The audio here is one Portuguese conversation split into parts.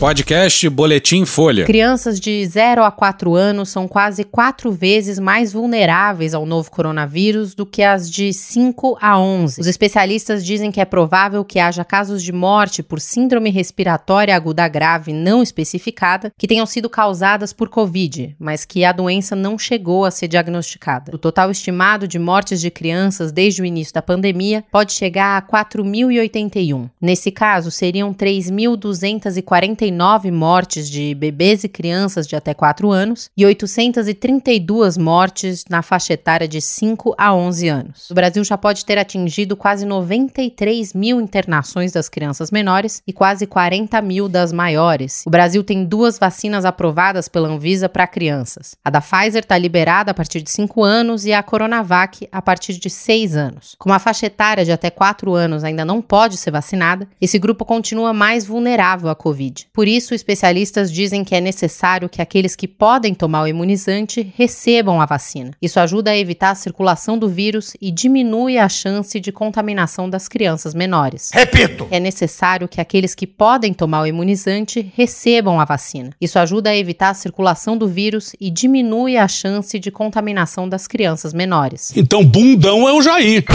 Podcast Boletim Folha. Crianças de 0 a 4 anos são quase quatro vezes mais vulneráveis ao novo coronavírus do que as de 5 a 11. Os especialistas dizem que é provável que haja casos de morte por síndrome respiratória aguda grave não especificada que tenham sido causadas por Covid, mas que a doença não chegou a ser diagnosticada. O total estimado de mortes de crianças desde o início da pandemia pode chegar a 4.081. Nesse caso, seriam 3.249 139 mortes de bebês e crianças de até 4 anos e 832 mortes na faixa etária de 5 a 11 anos. O Brasil já pode ter atingido quase 93 mil internações das crianças menores e quase 40 mil das maiores. O Brasil tem duas vacinas aprovadas pela Anvisa para crianças. A da Pfizer está liberada a partir de 5 anos e a Coronavac a partir de 6 anos. Como a faixa etária de até 4 anos ainda não pode ser vacinada, esse grupo continua mais vulnerável à Covid. Por isso, especialistas dizem que é necessário que aqueles que podem tomar o imunizante recebam a vacina. Isso ajuda a evitar a circulação do vírus e diminui a chance de contaminação das crianças menores. Repito! É necessário que aqueles que podem tomar o imunizante recebam a vacina. Isso ajuda a evitar a circulação do vírus e diminui a chance de contaminação das crianças menores. Então, bundão é o Jair.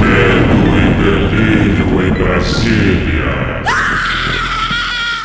Medo e delírio em Brasília.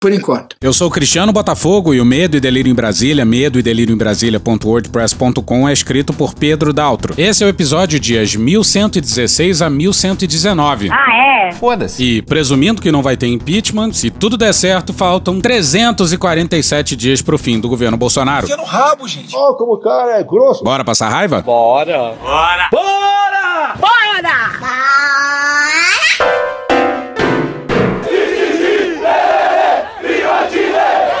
Por enquanto. Eu sou Cristiano Botafogo e o Medo e Delírio em Brasília, medo e delírio em Brasília.wordpress.com é escrito por Pedro Daltro. Esse é o episódio dias 1116 a 1119. Ah, é? Foda-se. E presumindo que não vai ter impeachment, se tudo der certo, faltam 347 dias pro fim do governo Bolsonaro. Fica no rabo, gente. Ó, oh, como o cara é grosso. Bora passar raiva? Bora. Bora. Bora!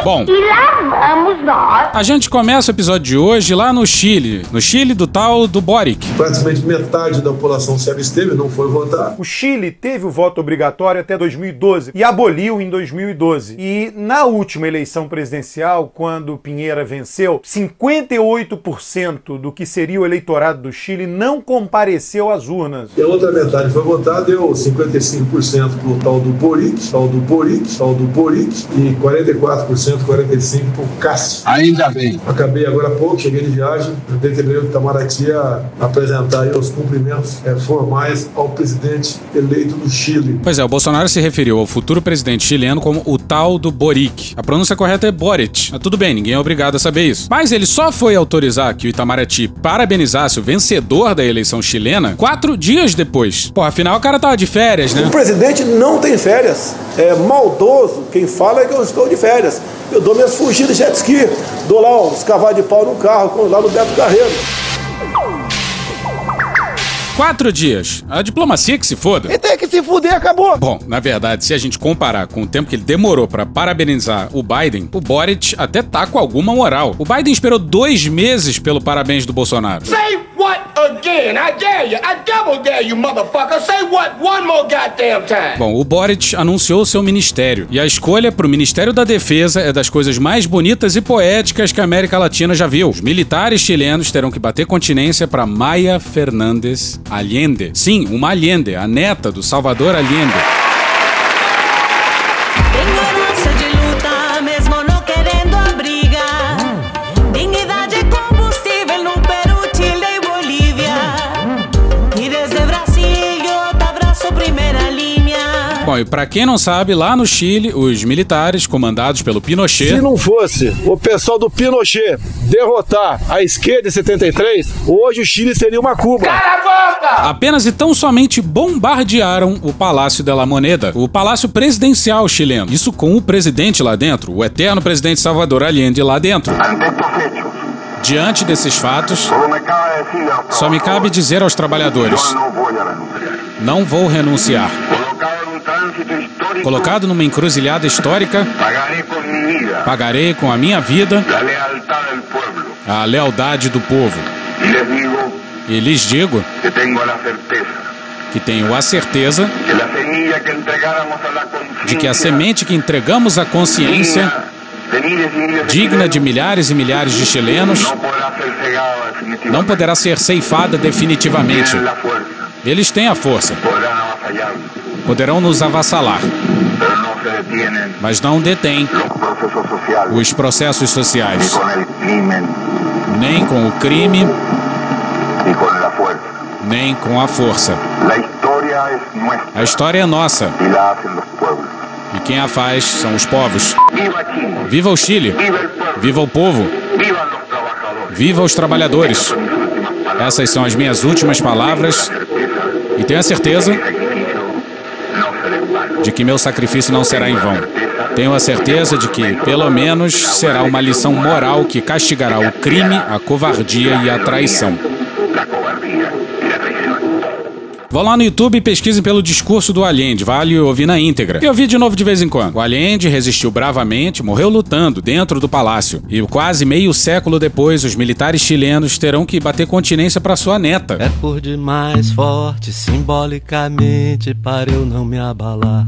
Bom, E lá vamos nós. a gente começa o episódio de hoje lá no Chile. No Chile do tal do Boric. Praticamente metade da população se absteve, não foi votar. O Chile teve o voto obrigatório até 2012 e aboliu em 2012. E na última eleição presidencial, quando Pinheira venceu, 58% do que seria o eleitorado do Chile não compareceu às urnas. E a outra metade foi votar, deu 55% pro tal do Boric, tal do Boric, tal do Boric e 44%, 45% pro Cássio. Ainda bem. Acabei agora há pouco, cheguei de viagem, determinei o Itamaraty a apresentar aí os cumprimentos eh, formais ao presidente eleito do Chile. Pois é, o Bolsonaro se referiu ao futuro presidente chileno como o tal do Boric. A pronúncia correta é Boric. Mas tudo bem, ninguém é obrigado a saber isso. Mas ele só foi autorizar que o Itamaraty parabenizasse o vencedor da eleição chilena quatro dias depois. Pô, afinal o cara tava de férias, né? O presidente não tem férias. É maldoso. Quem fala é que eu estou de férias. Eu dou minhas fugidas de jet ski, dou lá uns cavalos de pau no carro, lá no Beto Carreiro. Quatro dias. A diplomacia que se foda. E tem que se fuder, acabou. Bom, na verdade, se a gente comparar com o tempo que ele demorou pra parabenizar o Biden, o Boric até tá com alguma moral. O Biden esperou dois meses pelo parabéns do Bolsonaro. Say what again? I dare you. I double dare you, motherfucker. Say what one more goddamn time. Bom, o Boric anunciou seu ministério. E a escolha pro Ministério da Defesa é das coisas mais bonitas e poéticas que a América Latina já viu. Os militares chilenos terão que bater continência pra Maya Fernandes Allende. Sim, uma Allende, a neta do Salvador Allende. E pra quem não sabe, lá no Chile, os militares comandados pelo Pinochet Se não fosse o pessoal do Pinochet derrotar a esquerda em 73, hoje o Chile seria uma Cuba. Cala a boca! apenas e tão somente bombardearam o Palácio de la Moneda, o palácio presidencial chileno. Isso com o presidente lá dentro, o eterno presidente Salvador Allende lá dentro. Diante desses fatos, só me cabe dizer aos trabalhadores: não vou renunciar. Colocado numa encruzilhada histórica, pagarei com a minha vida a lealdade do povo. E lhes digo que tenho a certeza de que a semente que entregamos à consciência, digna de milhares e milhares de chilenos, não poderá ser ceifada definitivamente. Eles têm a força. Poderão nos avassalar. Mas não detêm os processos sociais. Nem com o crime, nem com a força. A história é nossa. E quem a faz são os povos. Viva o Chile! Viva o povo! Viva os trabalhadores! Essas são as minhas últimas palavras e tenho a certeza de que meu sacrifício não será em vão. Tenho a certeza de que, pelo menos, será uma lição moral que castigará o crime, a covardia e a traição. Vão lá no YouTube e pesquisem pelo discurso do Allende, vale ouvir na íntegra. E ouvir de novo de vez em quando. O Allende resistiu bravamente, morreu lutando dentro do palácio. E quase meio século depois, os militares chilenos terão que bater continência para sua neta. É por demais forte, simbolicamente, para eu não me abalar.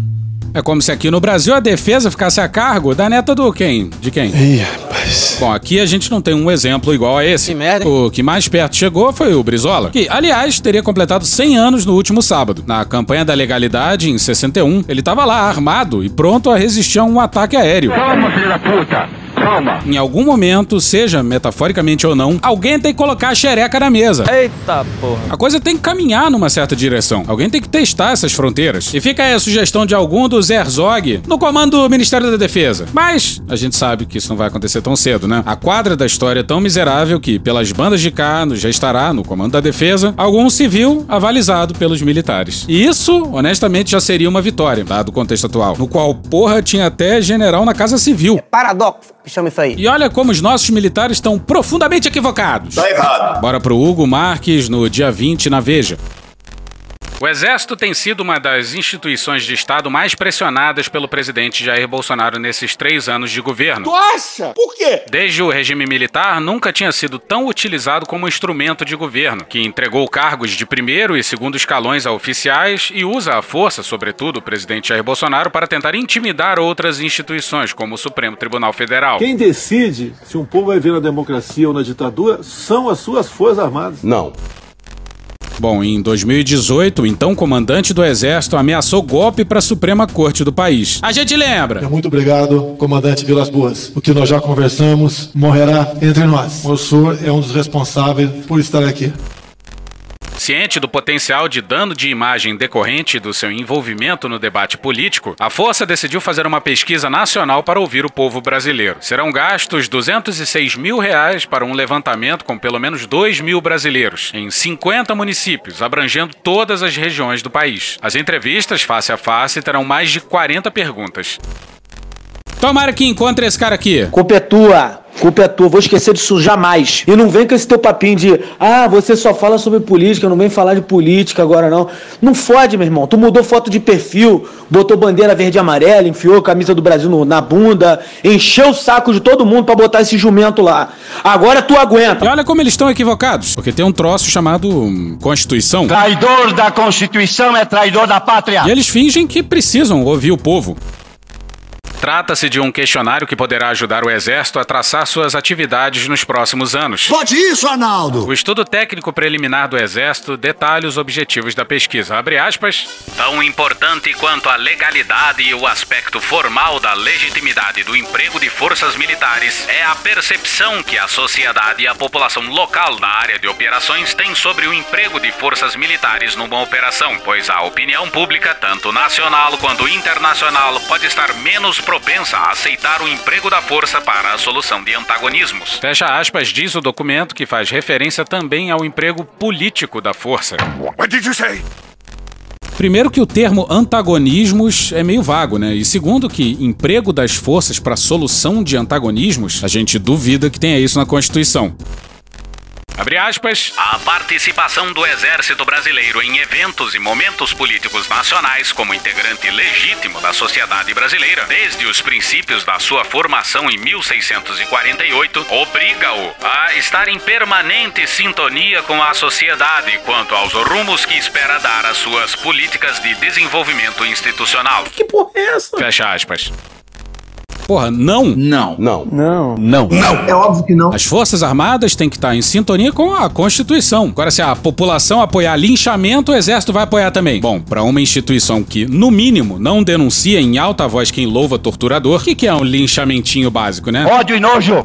É como se aqui no Brasil a defesa ficasse a cargo da neta do quem? De quem? Ih, rapaz. Bom, aqui a gente não tem um exemplo igual a esse. Que merda. O que mais perto chegou foi o Brizola, que, aliás, teria completado 100 anos no último sábado. Na campanha da legalidade, em 61, ele estava lá, armado e pronto a resistir a um ataque aéreo. Toma, filho da puta! Toma! Em algum momento, seja metaforicamente ou não, alguém tem que colocar a xereca na mesa. Eita porra. A coisa tem que caminhar numa certa direção. Alguém tem que testar essas fronteiras. E fica aí a sugestão de algum dos Herzog no comando do Ministério da Defesa. Mas a gente sabe que isso não vai acontecer tão cedo, né? A quadra da história é tão miserável que, pelas bandas de cano, já estará no comando da defesa algum civil avalizado pelos militares. E isso, honestamente, já seria uma vitória, dado o contexto atual, no qual, porra, tinha até general na Casa Civil. Paradoxo, que chama isso aí. E olha como os nossos militares estão profundamente equivocados. Tá errado. Bora pro Hugo Marques no dia 20 na Veja. O Exército tem sido uma das instituições de Estado mais pressionadas pelo presidente Jair Bolsonaro nesses três anos de governo. Tu acha? Por quê? Desde o regime militar, nunca tinha sido tão utilizado como instrumento de governo, que entregou cargos de primeiro e segundo escalões a oficiais e usa a força, sobretudo o presidente Jair Bolsonaro, para tentar intimidar outras instituições, como o Supremo Tribunal Federal. Quem decide se um povo vai viver na democracia ou na ditadura são as suas forças armadas. Não. Bom, em 2018, o então comandante do Exército ameaçou golpe para a Suprema Corte do país. A gente lembra. Muito obrigado, comandante Vilas Boas. O que nós já conversamos morrerá entre nós. O senhor é um dos responsáveis por estar aqui. Ciente do potencial de dano de imagem decorrente do seu envolvimento no debate político, a Força decidiu fazer uma pesquisa nacional para ouvir o povo brasileiro. Serão gastos 206 mil reais para um levantamento com pelo menos 2 mil brasileiros, em 50 municípios, abrangendo todas as regiões do país. As entrevistas face a face terão mais de 40 perguntas. Tomara que encontre esse cara aqui. Culpa é tua. Culpa é tua, vou esquecer disso jamais. E não vem com esse teu papinho de, ah, você só fala sobre política, não vem falar de política agora não. Não fode, meu irmão. Tu mudou foto de perfil, botou bandeira verde e amarela, enfiou a camisa do Brasil no- na bunda, encheu o saco de todo mundo pra botar esse jumento lá. Agora tu aguenta. E olha como eles estão equivocados, porque tem um troço chamado hum, Constituição. Traidor da Constituição é traidor da pátria. E eles fingem que precisam ouvir o povo. Trata-se de um questionário que poderá ajudar o Exército a traçar suas atividades nos próximos anos. Pode isso, Arnaldo? O estudo técnico preliminar do Exército detalha os objetivos da pesquisa. Abre aspas. Tão importante quanto a legalidade e o aspecto formal da legitimidade do emprego de forças militares é a percepção que a sociedade e a população local da área de operações têm sobre o emprego de forças militares numa operação, pois a opinião pública, tanto nacional quanto internacional, pode estar menos propensa a aceitar o emprego da força para a solução de antagonismos. Fecha aspas, diz o documento que faz referência também ao emprego político da força. What did you say? Primeiro que o termo antagonismos é meio vago, né? E segundo que emprego das forças para solução de antagonismos, a gente duvida que tenha isso na Constituição. Abre aspas. A participação do Exército Brasileiro em eventos e momentos políticos nacionais como integrante legítimo da sociedade brasileira, desde os princípios da sua formação em 1648, obriga-o a estar em permanente sintonia com a sociedade quanto aos rumos que espera dar às suas políticas de desenvolvimento institucional. Que porra é essa? Fecha aspas. Porra, não. Não. Não. Não. Não. Não. É óbvio que não. As Forças Armadas têm que estar em sintonia com a Constituição. Agora, se a população apoiar linchamento, o Exército vai apoiar também. Bom, para uma instituição que, no mínimo, não denuncia em alta voz quem louva torturador, o que, que é um linchamentinho básico, né? Ódio e nojo.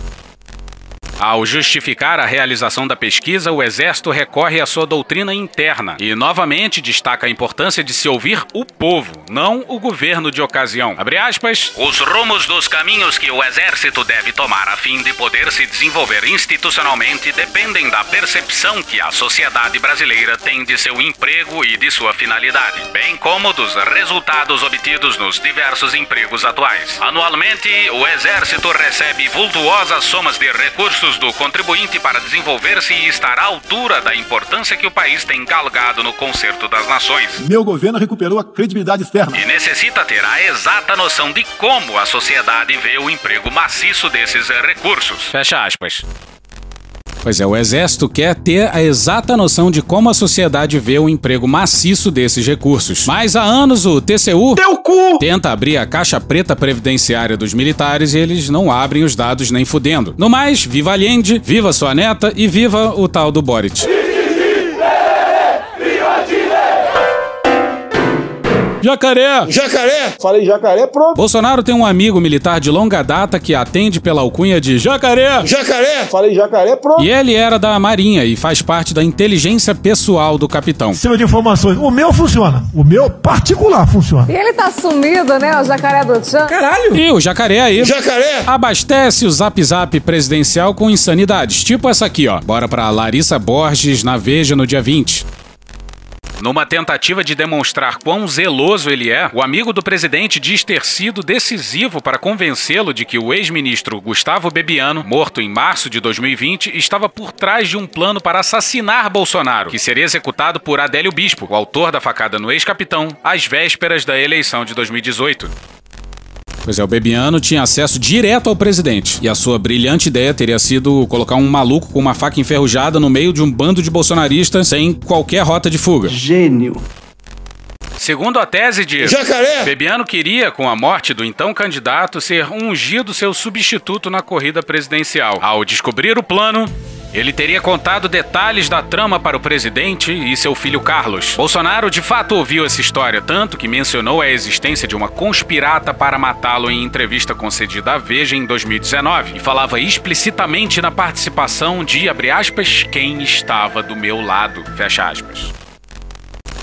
Ao justificar a realização da pesquisa, o Exército recorre à sua doutrina interna e novamente destaca a importância de se ouvir o povo, não o governo de ocasião. Aspas. Os rumos dos caminhos que o Exército deve tomar a fim de poder se desenvolver institucionalmente dependem da percepção que a sociedade brasileira tem de seu emprego e de sua finalidade, bem como dos resultados obtidos nos diversos empregos atuais. Anualmente, o Exército recebe vultuosas somas de recursos do contribuinte para desenvolver-se e estar à altura da importância que o país tem galgado no concerto das nações. Meu governo recuperou a credibilidade externa. E necessita ter a exata noção de como a sociedade vê o emprego maciço desses recursos. Fecha aspas. Pois é, o Exército quer ter a exata noção de como a sociedade vê o emprego maciço desses recursos. Mas há anos o TCU Teu cu! tenta abrir a caixa preta previdenciária dos militares e eles não abrem os dados nem fudendo. No mais, viva Allende, viva sua neta e viva o tal do Boric. Jacaré! Jacaré! Falei jacaré, pronto. Bolsonaro tem um amigo militar de longa data que atende pela alcunha de Jacaré. Jacaré! Falei jacaré, pronto. E ele era da Marinha e faz parte da inteligência pessoal do capitão. Sistema de informações. O meu funciona. O meu particular funciona. E ele tá sumido, né? O jacaré do Tchan. Caralho! E o jacaré aí Jacaré! abastece o zap zap presidencial com insanidades, tipo essa aqui, ó. Bora pra Larissa Borges na Veja no dia 20. Numa tentativa de demonstrar quão zeloso ele é, o amigo do presidente diz ter sido decisivo para convencê-lo de que o ex-ministro Gustavo Bebiano, morto em março de 2020, estava por trás de um plano para assassinar Bolsonaro, que seria executado por Adélio Bispo, o autor da facada no ex-capitão, às vésperas da eleição de 2018. Pois é, o Bebiano tinha acesso direto ao presidente. E a sua brilhante ideia teria sido colocar um maluco com uma faca enferrujada no meio de um bando de bolsonaristas sem qualquer rota de fuga. Gênio. Segundo a tese de Jacaré! Bebiano queria, com a morte do então candidato, ser ungido seu substituto na corrida presidencial. Ao descobrir o plano, ele teria contado detalhes da trama para o presidente e seu filho Carlos. Bolsonaro de fato ouviu essa história, tanto que mencionou a existência de uma conspirata para matá-lo em entrevista concedida à Veja em 2019 e falava explicitamente na participação de, aspas, quem estava do meu lado, fecha aspas.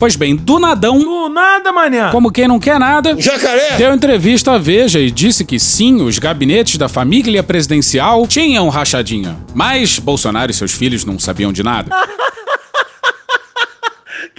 Pois bem, do nadão, Do nada, manhã. como quem não quer nada, Jacaré! Deu entrevista à Veja e disse que sim, os gabinetes da família presidencial tinham rachadinha. Mas Bolsonaro e seus filhos não sabiam de nada.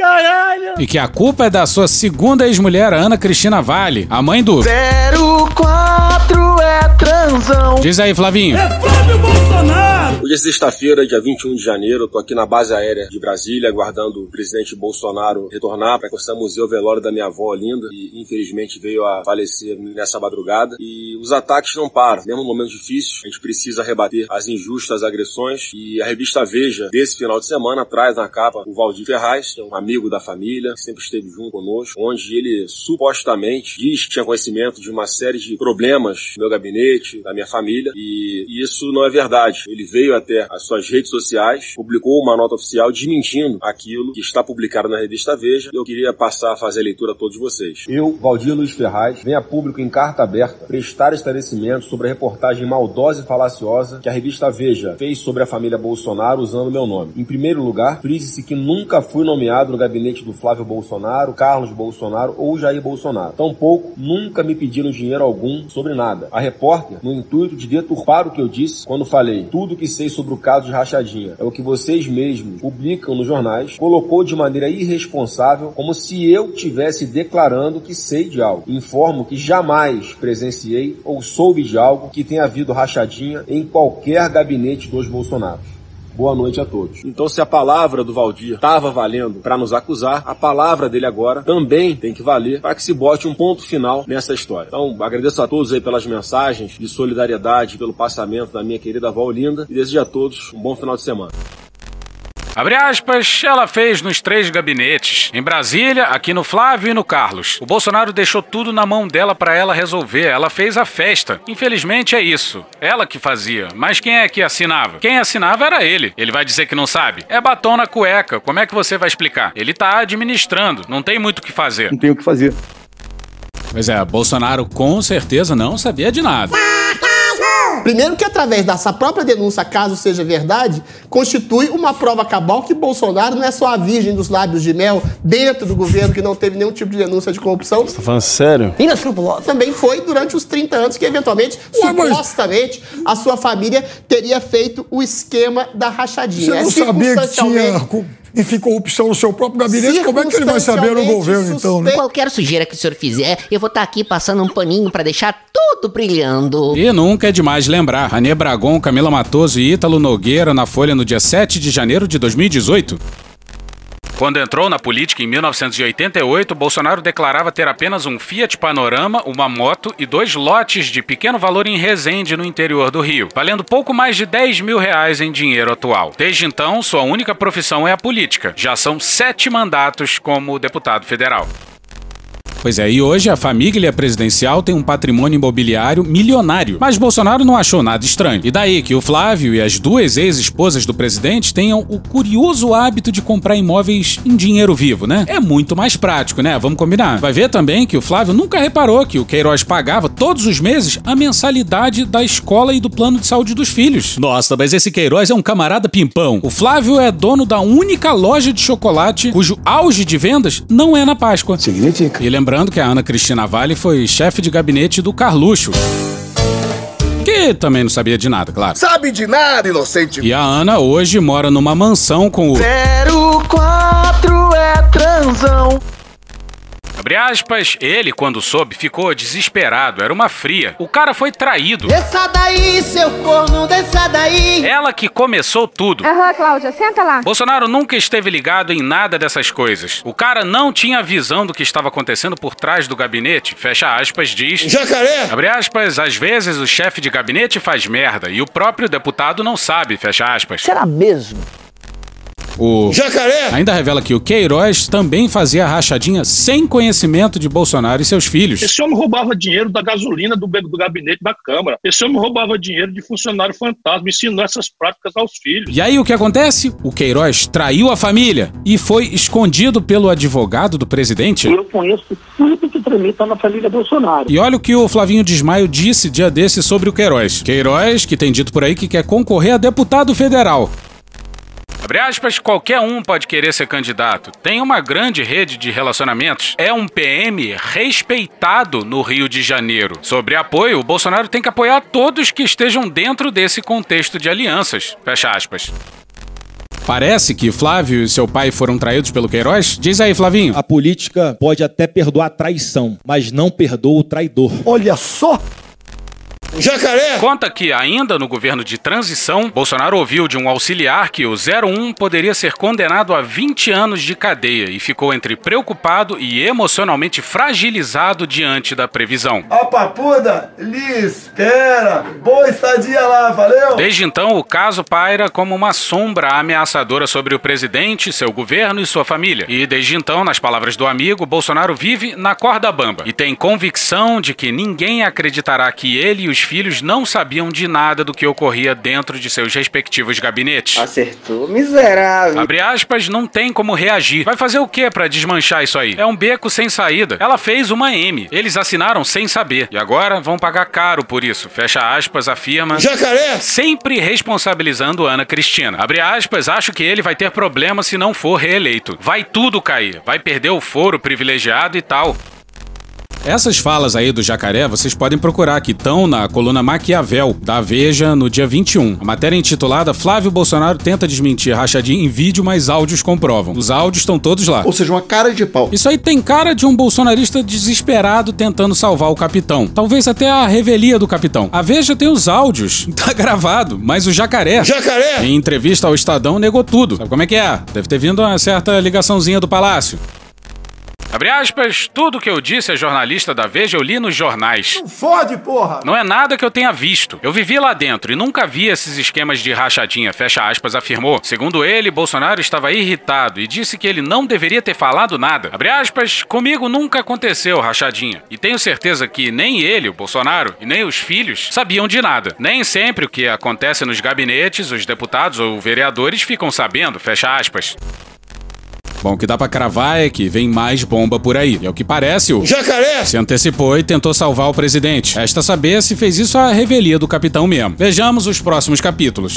Caralho! E que a culpa é da sua segunda ex-mulher, a Ana Cristina Vale, a mãe do. 04 é transão. Diz aí, Flavinho. Flávio Bolsonaro! Hoje é sexta-feira, dia 21 de janeiro. Eu tô aqui na base aérea de Brasília, aguardando o presidente Bolsonaro retornar para ver o velório da minha avó linda, e infelizmente veio a falecer nessa madrugada. E os ataques não param. Mesmo num momento difícil, a gente precisa rebater as injustas agressões. E a revista Veja, desse final de semana, traz na capa o Valdir Ferraz, que é um amigo da família, sempre esteve junto conosco, onde ele supostamente diz que tinha conhecimento de uma série de problemas no meu gabinete, da minha família, e isso não é verdade. Ele veio até as suas redes sociais, publicou uma nota oficial desmentindo aquilo que está publicado na revista Veja. Eu queria passar a fazer a leitura a todos vocês. Eu, Valdir Luiz Ferraz, venho a público em carta aberta prestar esclarecimentos sobre a reportagem maldosa e falaciosa que a revista Veja fez sobre a família Bolsonaro usando meu nome. Em primeiro lugar, frise-se que nunca fui nomeado no gabinete do Flávio Bolsonaro, Carlos Bolsonaro ou Jair Bolsonaro. Tampouco nunca me pediram dinheiro algum sobre nada. A repórter, no intuito de deturpar o que eu disse quando falei tudo que sei sobre o caso de rachadinha é o que vocês mesmos publicam nos jornais, colocou de maneira irresponsável como se eu tivesse declarando que sei de algo. Informo que jamais presenciei ou soube de algo que tenha havido rachadinha em qualquer gabinete dos Bolsonaros. Boa noite a todos. Então, se a palavra do Valdir estava valendo para nos acusar, a palavra dele agora também tem que valer para que se bote um ponto final nessa história. Então, agradeço a todos aí pelas mensagens de solidariedade pelo passamento da minha querida avó Linda e desejo a todos um bom final de semana. Abre aspas, ela fez nos três gabinetes. Em Brasília, aqui no Flávio e no Carlos. O Bolsonaro deixou tudo na mão dela para ela resolver. Ela fez a festa. Infelizmente é isso. Ela que fazia. Mas quem é que assinava? Quem assinava era ele. Ele vai dizer que não sabe? É batom na cueca. Como é que você vai explicar? Ele tá administrando. Não tem muito o que fazer. Não tem o que fazer. Pois é, Bolsonaro com certeza não sabia de nada. Primeiro que através dessa própria denúncia, caso seja verdade, constitui uma prova cabal que Bolsonaro não é só a virgem dos lábios de mel dentro do governo que não teve nenhum tipo de denúncia de corrupção. Você tá falando sério? Também foi durante os 30 anos que eventualmente, supostamente, a sua família teria feito o esquema da rachadinha. Você não É sabia que tinha co- enfim, corrupção no seu próprio gabinete? Como é que ele vai saber no governo, então? Né? Qualquer sujeira que o senhor fizer, eu vou estar aqui passando um paninho pra deixar tudo brilhando. E nunca é demais lembrar. Anê Bragon, Camila Matoso e Ítalo Nogueira na Folha no dia 7 de janeiro de 2018. Quando entrou na política em 1988, Bolsonaro declarava ter apenas um Fiat Panorama, uma moto e dois lotes de pequeno valor em Resende, no interior do Rio, valendo pouco mais de 10 mil reais em dinheiro atual. Desde então, sua única profissão é a política. Já são sete mandatos como deputado federal. Pois é, e hoje a família presidencial tem um patrimônio imobiliário milionário. Mas Bolsonaro não achou nada estranho. E daí que o Flávio e as duas ex-esposas do presidente tenham o curioso hábito de comprar imóveis em dinheiro vivo, né? É muito mais prático, né? Vamos combinar. Vai ver também que o Flávio nunca reparou que o Queiroz pagava todos os meses a mensalidade da escola e do plano de saúde dos filhos. Nossa, mas esse Queiroz é um camarada pimpão. O Flávio é dono da única loja de chocolate cujo auge de vendas não é na Páscoa. Significa. E lembrando que a Ana Cristina Vale foi chefe de gabinete do Carluxo. Que também não sabia de nada, claro. Sabe de nada, inocente. E a Ana hoje mora numa mansão com o. 04 é transão. Abre aspas, ele, quando soube, ficou desesperado, era uma fria. O cara foi traído. Desça daí, seu corno, desça daí. Ela que começou tudo. Aham, Cláudia, senta lá. Bolsonaro nunca esteve ligado em nada dessas coisas. O cara não tinha visão do que estava acontecendo por trás do gabinete. Fecha aspas, diz. Jacaré! Abre aspas, às vezes o chefe de gabinete faz merda e o próprio deputado não sabe. Fecha aspas. Será mesmo? O Jacaré! ainda revela que o Queiroz também fazia rachadinha sem conhecimento de Bolsonaro e seus filhos. Esse homem roubava dinheiro da gasolina do, do gabinete da Câmara. Esse homem roubava dinheiro de funcionário fantasma, ensinou essas práticas aos filhos. E aí o que acontece? O Queiroz traiu a família e foi escondido pelo advogado do presidente. Eu conheço tudo que tramita na família Bolsonaro. E olha o que o Flavinho Desmaio disse dia desse sobre o Queiroz. Queiroz, que tem dito por aí que quer concorrer a deputado federal. Abre aspas, qualquer um pode querer ser candidato. Tem uma grande rede de relacionamentos. É um PM respeitado no Rio de Janeiro. Sobre apoio, o Bolsonaro tem que apoiar todos que estejam dentro desse contexto de alianças. Fecha aspas. Parece que Flávio e seu pai foram traídos pelo Queiroz? Diz aí, Flavinho. A política pode até perdoar a traição, mas não perdoa o traidor. Olha só! Jacaré! Conta que, ainda no governo de transição, Bolsonaro ouviu de um auxiliar que o 01 poderia ser condenado a 20 anos de cadeia e ficou entre preocupado e emocionalmente fragilizado diante da previsão. Ó, papuda, Liz, espera. Boa estadia lá, valeu? Desde então, o caso paira como uma sombra ameaçadora sobre o presidente, seu governo e sua família. E desde então, nas palavras do amigo, Bolsonaro vive na corda bamba e tem convicção de que ninguém acreditará que ele e os filhos não sabiam de nada do que ocorria dentro de seus respectivos gabinetes. Acertou, miserável. Abre aspas, não tem como reagir. Vai fazer o que pra desmanchar isso aí? É um beco sem saída. Ela fez uma M. Eles assinaram sem saber. E agora vão pagar caro por isso. Fecha aspas, afirma. Jacaré! Sempre responsabilizando Ana Cristina. Abre aspas, acho que ele vai ter problema se não for reeleito. Vai tudo cair. Vai perder o foro privilegiado e tal. Essas falas aí do jacaré vocês podem procurar que estão na coluna Maquiavel da Veja no dia 21. A matéria é intitulada Flávio Bolsonaro tenta desmentir rachadinha em vídeo, mas áudios comprovam. Os áudios estão todos lá. Ou seja, uma cara de pau. Isso aí tem cara de um bolsonarista desesperado tentando salvar o capitão. Talvez até a revelia do capitão. A Veja tem os áudios, tá gravado, mas o jacaré. Jacaré! Em entrevista ao Estadão negou tudo. Sabe como é que é? Deve ter vindo uma certa ligaçãozinha do palácio. Abre aspas, tudo que eu disse a jornalista da Veja eu li nos jornais. Não fode, porra! Não é nada que eu tenha visto. Eu vivi lá dentro e nunca vi esses esquemas de rachadinha, fecha aspas, afirmou. Segundo ele, Bolsonaro estava irritado e disse que ele não deveria ter falado nada. Abre aspas, comigo nunca aconteceu rachadinha. E tenho certeza que nem ele, o Bolsonaro, e nem os filhos sabiam de nada. Nem sempre o que acontece nos gabinetes, os deputados ou vereadores ficam sabendo, fecha aspas. Bom, o que dá pra cravar é que vem mais bomba por aí. E é o que parece, o Jacaré! se antecipou e tentou salvar o presidente. Resta saber se fez isso a revelia do capitão mesmo. Vejamos os próximos capítulos.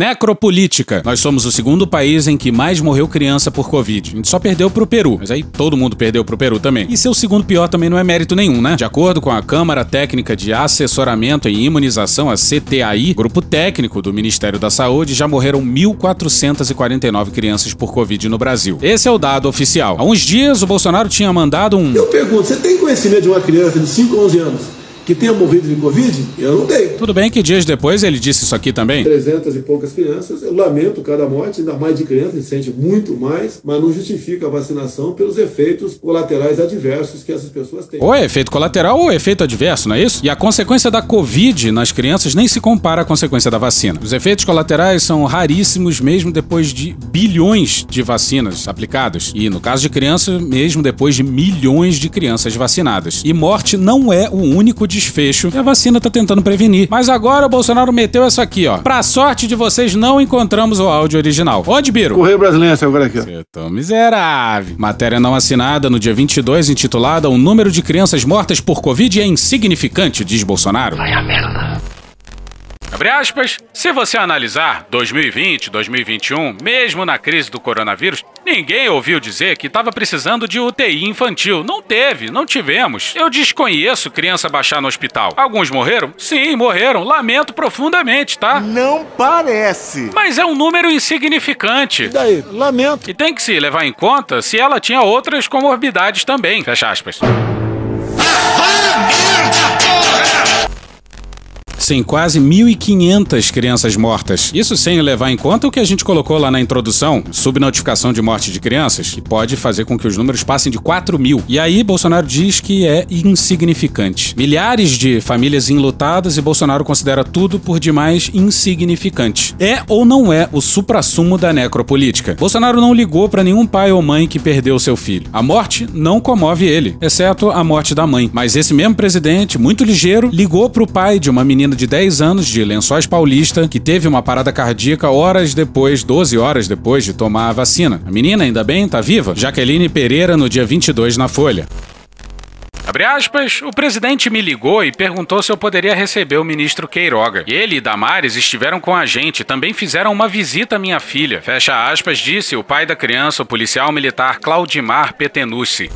Necropolítica. Nós somos o segundo país em que mais morreu criança por Covid. A gente só perdeu pro Peru, mas aí todo mundo perdeu pro Peru também. E ser o segundo pior também não é mérito nenhum, né? De acordo com a Câmara Técnica de Assessoramento em Imunização, a CTAI, grupo técnico do Ministério da Saúde, já morreram 1.449 crianças por Covid no Brasil. Esse é o dado oficial. Há uns dias, o Bolsonaro tinha mandado um. Eu pergunto, você tem conhecimento de uma criança de 5 ou 11 anos que tenha morrido de Covid? Eu não tenho. Tudo bem que dias depois ele disse isso aqui também. 300 e poucas crianças. Eu lamento cada morte, ainda mais de criança, a gente sente muito mais, mas não justifica a vacinação pelos efeitos colaterais adversos que essas pessoas têm. Ou é efeito colateral ou é efeito adverso, não é isso? E a consequência da Covid nas crianças nem se compara à consequência da vacina. Os efeitos colaterais são raríssimos mesmo depois de bilhões de vacinas aplicadas. E no caso de criança, mesmo depois de milhões de crianças vacinadas. E morte não é o único desfecho que a vacina tá tentando prevenir. Mas agora o Bolsonaro meteu essa aqui, ó. Pra sorte de vocês, não encontramos o áudio original. Onde, Biro? Correio Brasileiro, agora aqui. ó. Eu tô miserável. Matéria não assinada no dia 22, intitulada O número de crianças mortas por Covid é insignificante, diz Bolsonaro. Vai a merda. Abre aspas. Se você analisar 2020, 2021, mesmo na crise do coronavírus, ninguém ouviu dizer que estava precisando de UTI infantil. Não teve, não tivemos. Eu desconheço criança baixar no hospital. Alguns morreram? Sim, morreram. Lamento profundamente, tá? Não parece. Mas é um número insignificante. E daí? Lamento. E tem que se levar em conta se ela tinha outras comorbidades também. Fecha aspas. Sim, quase 1.500 crianças mortas. Isso sem levar em conta o que a gente colocou lá na introdução, subnotificação de morte de crianças, que pode fazer com que os números passem de 4 mil. E aí, Bolsonaro diz que é insignificante. Milhares de famílias enlutadas e Bolsonaro considera tudo por demais insignificante. É ou não é o suprassumo da necropolítica? Bolsonaro não ligou para nenhum pai ou mãe que perdeu seu filho. A morte não comove ele, exceto a morte da mãe. Mas esse mesmo presidente, muito ligeiro, ligou pro pai de uma menina de 10 anos de Lençóis Paulista que teve uma parada cardíaca horas depois, 12 horas depois de tomar a vacina. A menina ainda bem tá viva? Jaqueline Pereira no dia 22 na Folha. Abre aspas, o presidente me ligou e perguntou se eu poderia receber o ministro Queiroga. Ele e Damares estiveram com a gente, também fizeram uma visita à minha filha. Fecha aspas, disse o pai da criança, o policial militar Claudimar Petenucci.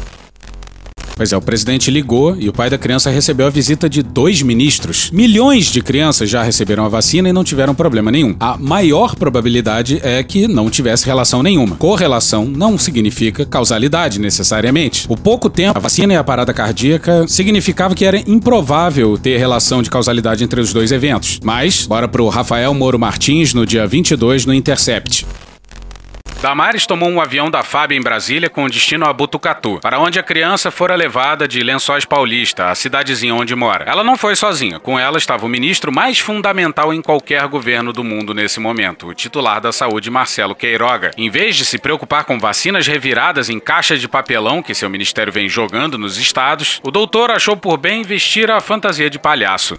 Pois é, o presidente ligou e o pai da criança recebeu a visita de dois ministros. Milhões de crianças já receberam a vacina e não tiveram problema nenhum. A maior probabilidade é que não tivesse relação nenhuma. Correlação não significa causalidade necessariamente. O pouco tempo, a vacina e a parada cardíaca significava que era improvável ter relação de causalidade entre os dois eventos. Mas, bora pro Rafael Moro Martins no dia 22 no Intercept. Damares tomou um avião da FAB em Brasília com destino a Butucatu, para onde a criança fora levada de Lençóis Paulista, a cidadezinha onde mora. Ela não foi sozinha, com ela estava o ministro mais fundamental em qualquer governo do mundo nesse momento, o titular da saúde Marcelo Queiroga. Em vez de se preocupar com vacinas reviradas em caixas de papelão que seu ministério vem jogando nos estados, o doutor achou por bem vestir a fantasia de palhaço.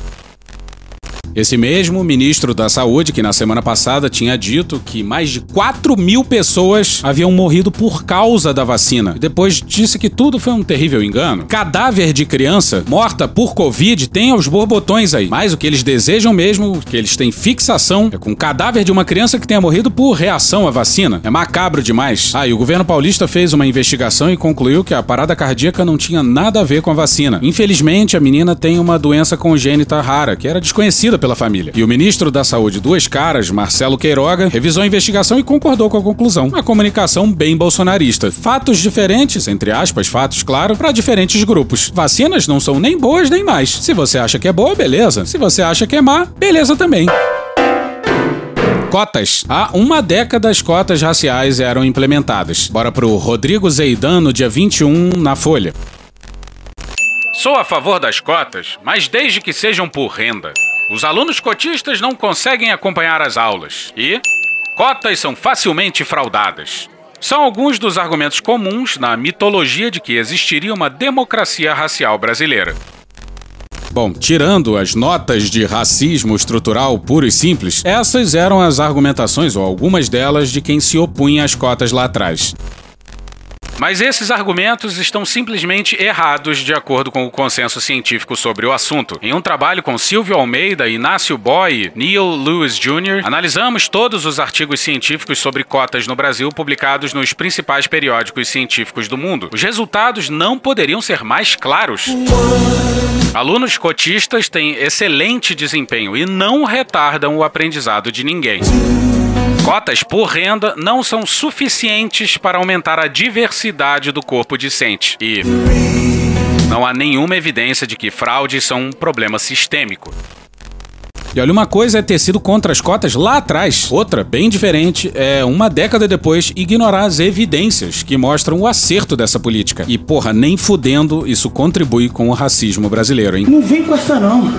Esse mesmo ministro da Saúde, que na semana passada tinha dito que mais de 4 mil pessoas haviam morrido por causa da vacina. Depois disse que tudo foi um terrível engano. Cadáver de criança morta por Covid tem aos borbotões aí. Mas o que eles desejam mesmo, que eles têm fixação, é com o cadáver de uma criança que tenha morrido por reação à vacina. É macabro demais. Ah, e o governo paulista fez uma investigação e concluiu que a parada cardíaca não tinha nada a ver com a vacina. Infelizmente, a menina tem uma doença congênita rara, que era desconhecida pela família. E o ministro da Saúde Duas Caras, Marcelo Queiroga, revisou a investigação e concordou com a conclusão. Uma comunicação bem bolsonarista. Fatos diferentes, entre aspas, fatos, claro, para diferentes grupos. Vacinas não são nem boas nem mais. Se você acha que é boa, beleza. Se você acha que é má, beleza também. Cotas. Há uma década as cotas raciais eram implementadas. Bora pro Rodrigo Zeidan no dia 21 na Folha. Sou a favor das cotas, mas desde que sejam por renda. Os alunos cotistas não conseguem acompanhar as aulas e cotas são facilmente fraudadas. São alguns dos argumentos comuns na mitologia de que existiria uma democracia racial brasileira. Bom, tirando as notas de racismo estrutural puro e simples, essas eram as argumentações, ou algumas delas, de quem se opunha às cotas lá atrás. Mas esses argumentos estão simplesmente errados de acordo com o consenso científico sobre o assunto. Em um trabalho com Silvio Almeida, Inácio Boy Neil Lewis Jr., analisamos todos os artigos científicos sobre cotas no Brasil publicados nos principais periódicos científicos do mundo. Os resultados não poderiam ser mais claros. Alunos cotistas têm excelente desempenho e não retardam o aprendizado de ninguém. Cotas por renda não são suficientes para aumentar a diversidade do corpo discente e não há nenhuma evidência de que fraudes são um problema sistêmico. E olha, uma coisa é ter sido contra as cotas lá atrás, outra, bem diferente, é uma década depois ignorar as evidências que mostram o acerto dessa política. E, porra, nem fudendo isso contribui com o racismo brasileiro, hein? Não vem com essa não.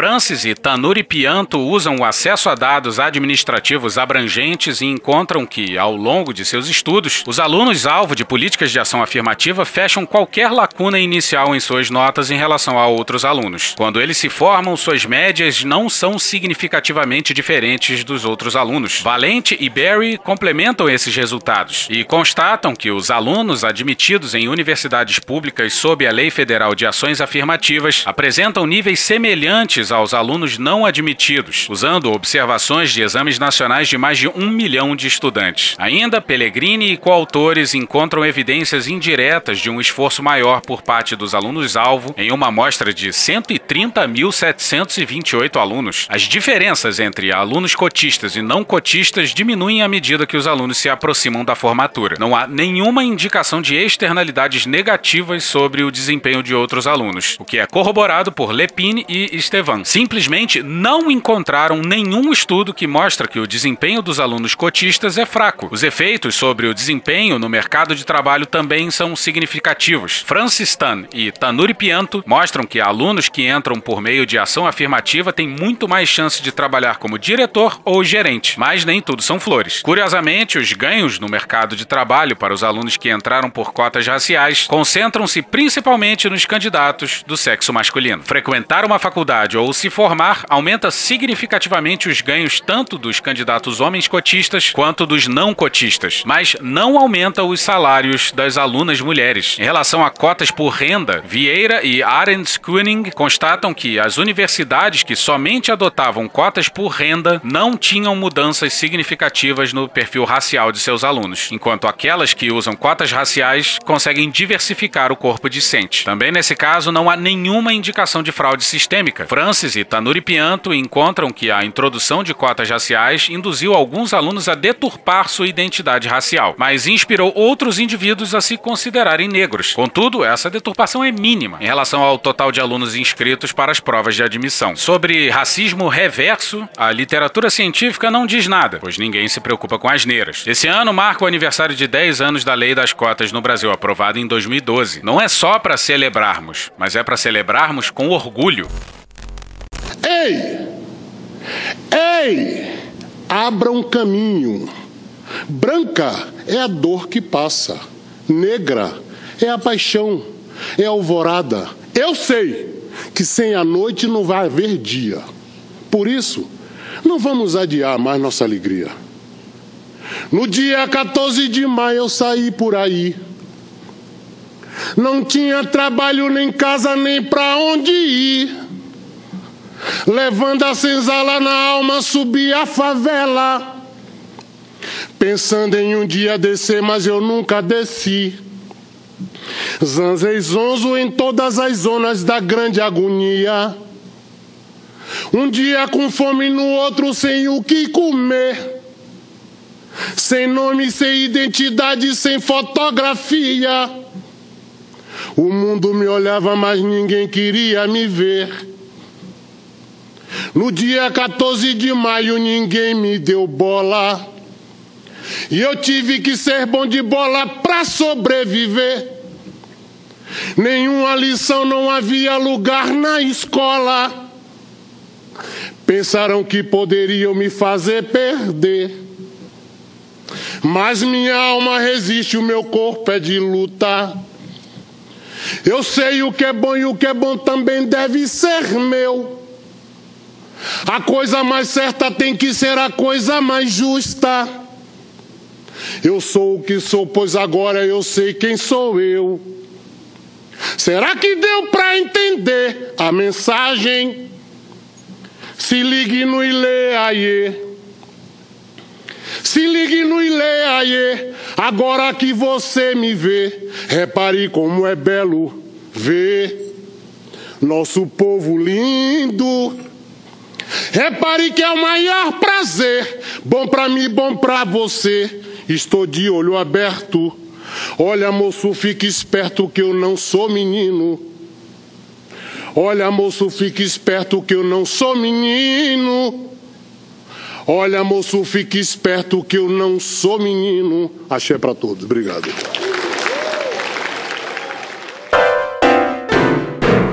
Francis e Tanuri Pianto usam o acesso a dados administrativos abrangentes e encontram que, ao longo de seus estudos, os alunos alvo de políticas de ação afirmativa fecham qualquer lacuna inicial em suas notas em relação a outros alunos. Quando eles se formam, suas médias não são significativamente diferentes dos outros alunos. Valente e Barry complementam esses resultados e constatam que os alunos admitidos em universidades públicas sob a Lei Federal de Ações Afirmativas apresentam níveis semelhantes aos alunos não admitidos, usando observações de exames nacionais de mais de um milhão de estudantes. Ainda, Pellegrini e coautores encontram evidências indiretas de um esforço maior por parte dos alunos-alvo em uma amostra de 130.728 alunos. As diferenças entre alunos cotistas e não cotistas diminuem à medida que os alunos se aproximam da formatura. Não há nenhuma indicação de externalidades negativas sobre o desempenho de outros alunos, o que é corroborado por Lepine e Estevan. Simplesmente não encontraram nenhum estudo que mostra que o desempenho dos alunos cotistas é fraco. Os efeitos sobre o desempenho no mercado de trabalho também são significativos. Francis Tan e Tanuri Pianto mostram que alunos que entram por meio de ação afirmativa têm muito mais chance de trabalhar como diretor ou gerente, mas nem tudo são flores. Curiosamente, os ganhos no mercado de trabalho para os alunos que entraram por cotas raciais concentram-se principalmente nos candidatos do sexo masculino. Frequentar uma faculdade ou se formar aumenta significativamente os ganhos tanto dos candidatos homens cotistas quanto dos não cotistas, mas não aumenta os salários das alunas mulheres. Em relação a cotas por renda, Vieira e Arendt Kuning constatam que as universidades que somente adotavam cotas por renda não tinham mudanças significativas no perfil racial de seus alunos, enquanto aquelas que usam cotas raciais conseguem diversificar o corpo discente. Também nesse caso não há nenhuma indicação de fraude sistêmica. Francis e Tanuri Pianto encontram que a introdução de cotas raciais induziu alguns alunos a deturpar sua identidade racial, mas inspirou outros indivíduos a se considerarem negros. Contudo, essa deturpação é mínima em relação ao total de alunos inscritos para as provas de admissão. Sobre racismo reverso, a literatura científica não diz nada, pois ninguém se preocupa com asneiras. Esse ano marca o aniversário de 10 anos da Lei das Cotas no Brasil, aprovada em 2012. Não é só para celebrarmos, mas é para celebrarmos com orgulho. Ei! Ei! Abra um caminho. Branca é a dor que passa. Negra é a paixão, é a alvorada. Eu sei que sem a noite não vai haver dia. Por isso, não vamos adiar mais nossa alegria. No dia 14 de maio eu saí por aí. Não tinha trabalho, nem casa, nem pra onde ir. Levando a senzala na alma, subi a favela. Pensando em um dia descer, mas eu nunca desci. Zanzei zonzo em todas as zonas da grande agonia. Um dia com fome, no outro sem o que comer. Sem nome, sem identidade, sem fotografia. O mundo me olhava, mas ninguém queria me ver. No dia 14 de maio, ninguém me deu bola. E eu tive que ser bom de bola pra sobreviver. Nenhuma lição, não havia lugar na escola. Pensaram que poderiam me fazer perder. Mas minha alma resiste, o meu corpo é de luta. Eu sei o que é bom e o que é bom também deve ser meu. A coisa mais certa tem que ser a coisa mais justa. Eu sou o que sou, pois agora eu sei quem sou eu. Será que deu para entender a mensagem? Se ligue no Ile Aie. Se ligue no Ile Aie. Agora que você me vê, repare como é belo ver nosso povo lindo. Repare que é o maior prazer, bom para mim, bom para você. Estou de olho aberto. Olha, moço, fique esperto que eu não sou menino. Olha, moço, fique esperto que eu não sou menino. Olha, moço, fique esperto que eu não sou menino. Achei para todos. Obrigado.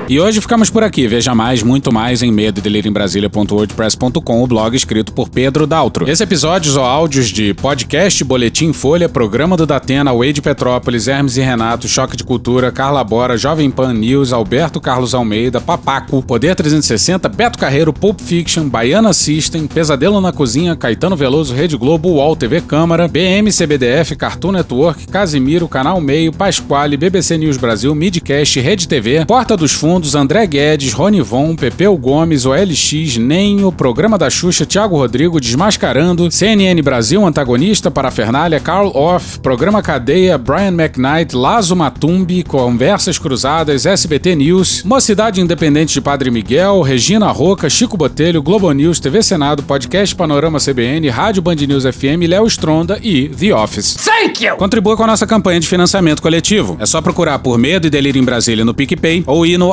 E hoje ficamos por aqui. Veja mais, muito mais em medo em Brasília.wordpress.com, o blog escrito por Pedro Daltro. Esse episódios ou áudios de podcast, boletim Folha, programa do Datena, Wade Petrópolis, Hermes e Renato, Choque de Cultura, Carla Bora, Jovem Pan News, Alberto Carlos Almeida, Papaco, Poder 360, Beto Carreiro, Pulp Fiction, Baiana System, Pesadelo na Cozinha, Caetano Veloso, Rede Globo, UOL TV Câmara, BM CBDF, Cartoon Network, Casimiro, Canal Meio, Pasquale, BBC News Brasil, Midcast, Rede TV, Porta dos Fundos, André Guedes, Rony Von, Pepeu Gomes, OLX, Nenho, Programa da Xuxa, Thiago Rodrigo, Desmascarando, CNN Brasil, Antagonista, Parafernália, Carl Off, Programa Cadeia, Brian McKnight, Lazo Matumbi, Conversas Cruzadas, SBT News, Mocidade Independente de Padre Miguel, Regina Roca, Chico Botelho, Globo News, TV Senado, Podcast Panorama CBN, Rádio Band News FM, Léo Stronda e The Office. Thank you! Contribua com a nossa campanha de financiamento coletivo. É só procurar por Medo e Delírio em Brasília no PicPay ou ir no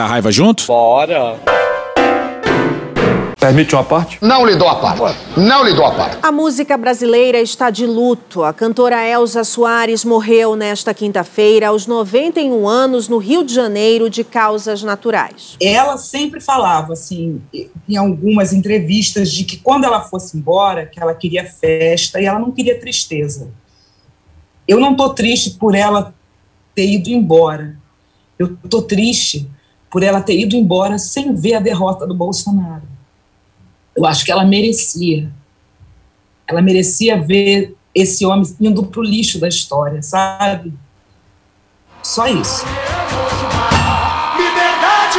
a raiva junto? Bora! Permite uma parte? Não lhe dou a parte. Não lhe dou a parte. A música brasileira está de luto. A cantora Elza Soares morreu nesta quinta-feira, aos 91 anos, no Rio de Janeiro, de causas naturais. Ela sempre falava, assim, em algumas entrevistas, de que quando ela fosse embora, que ela queria festa e ela não queria tristeza. Eu não estou triste por ela ter ido embora. Eu estou triste por ela ter ido embora sem ver a derrota do Bolsonaro. Eu acho que ela merecia. Ela merecia ver esse homem indo para o lixo da história, sabe? Só isso. Liberdade,